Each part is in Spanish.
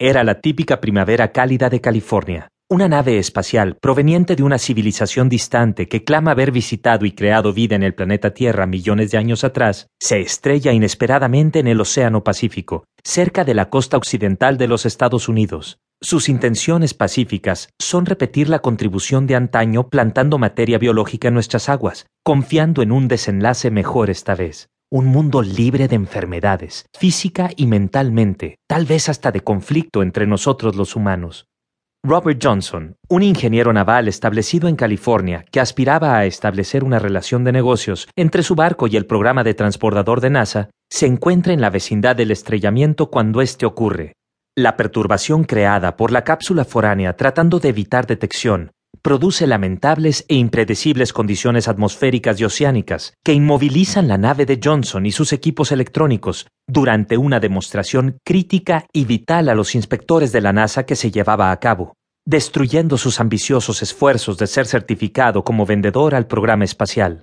Era la típica primavera cálida de California. Una nave espacial proveniente de una civilización distante que clama haber visitado y creado vida en el planeta Tierra millones de años atrás, se estrella inesperadamente en el Océano Pacífico, cerca de la costa occidental de los Estados Unidos. Sus intenciones pacíficas son repetir la contribución de antaño plantando materia biológica en nuestras aguas, confiando en un desenlace mejor esta vez. Un mundo libre de enfermedades, física y mentalmente, tal vez hasta de conflicto entre nosotros los humanos. Robert Johnson, un ingeniero naval establecido en California que aspiraba a establecer una relación de negocios entre su barco y el programa de transbordador de NASA, se encuentra en la vecindad del estrellamiento cuando este ocurre. La perturbación creada por la cápsula foránea tratando de evitar detección produce lamentables e impredecibles condiciones atmosféricas y oceánicas que inmovilizan la nave de Johnson y sus equipos electrónicos durante una demostración crítica y vital a los inspectores de la NASA que se llevaba a cabo, destruyendo sus ambiciosos esfuerzos de ser certificado como vendedor al programa espacial.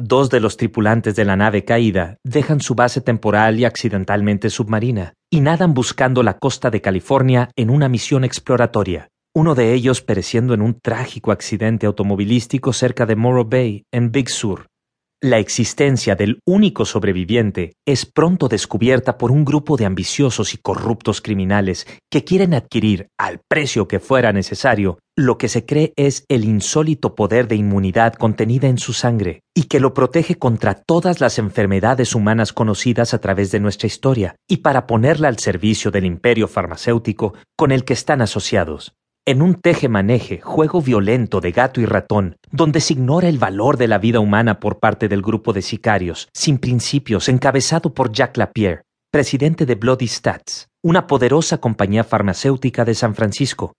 Dos de los tripulantes de la nave caída dejan su base temporal y accidentalmente submarina y nadan buscando la costa de California en una misión exploratoria, uno de ellos pereciendo en un trágico accidente automovilístico cerca de Morro Bay, en Big Sur, la existencia del único sobreviviente es pronto descubierta por un grupo de ambiciosos y corruptos criminales que quieren adquirir, al precio que fuera necesario, lo que se cree es el insólito poder de inmunidad contenida en su sangre y que lo protege contra todas las enfermedades humanas conocidas a través de nuestra historia y para ponerla al servicio del imperio farmacéutico con el que están asociados en un teje-maneje, juego violento de gato y ratón, donde se ignora el valor de la vida humana por parte del grupo de sicarios, sin principios, encabezado por Jack Lapierre, presidente de Bloody Stats, una poderosa compañía farmacéutica de San Francisco,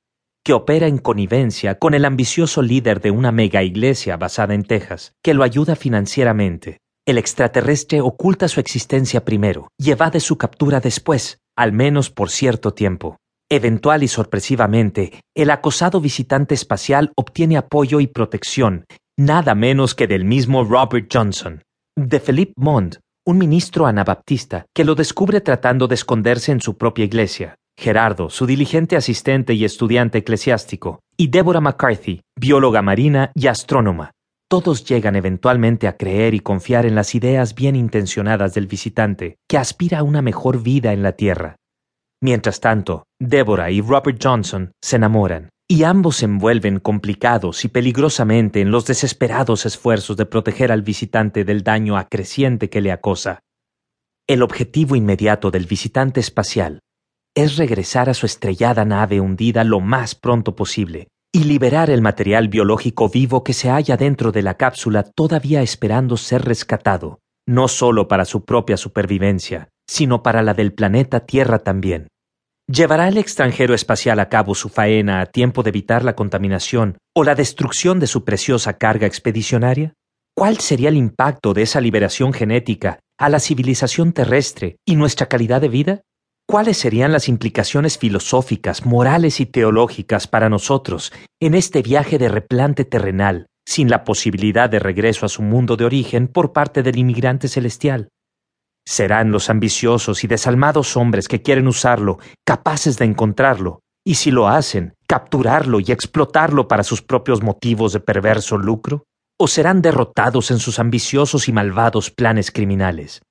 que opera en connivencia con el ambicioso líder de una mega iglesia basada en Texas, que lo ayuda financieramente. El extraterrestre oculta su existencia primero y evade su captura después, al menos por cierto tiempo. Eventual y sorpresivamente, el acosado visitante espacial obtiene apoyo y protección, nada menos que del mismo Robert Johnson, de Philippe Mond, un ministro anabaptista que lo descubre tratando de esconderse en su propia iglesia, Gerardo, su diligente asistente y estudiante eclesiástico, y Deborah McCarthy, bióloga marina y astrónoma. Todos llegan eventualmente a creer y confiar en las ideas bien intencionadas del visitante, que aspira a una mejor vida en la Tierra. Mientras tanto, Deborah y Robert Johnson se enamoran, y ambos se envuelven complicados y peligrosamente en los desesperados esfuerzos de proteger al visitante del daño acreciente que le acosa. El objetivo inmediato del visitante espacial es regresar a su estrellada nave hundida lo más pronto posible y liberar el material biológico vivo que se halla dentro de la cápsula todavía esperando ser rescatado, no solo para su propia supervivencia, sino para la del planeta Tierra también. ¿Llevará el extranjero espacial a cabo su faena a tiempo de evitar la contaminación o la destrucción de su preciosa carga expedicionaria? ¿Cuál sería el impacto de esa liberación genética a la civilización terrestre y nuestra calidad de vida? ¿Cuáles serían las implicaciones filosóficas, morales y teológicas para nosotros en este viaje de replante terrenal, sin la posibilidad de regreso a su mundo de origen por parte del inmigrante celestial? Serán los ambiciosos y desalmados hombres que quieren usarlo capaces de encontrarlo, y si lo hacen, capturarlo y explotarlo para sus propios motivos de perverso lucro? ¿O serán derrotados en sus ambiciosos y malvados planes criminales?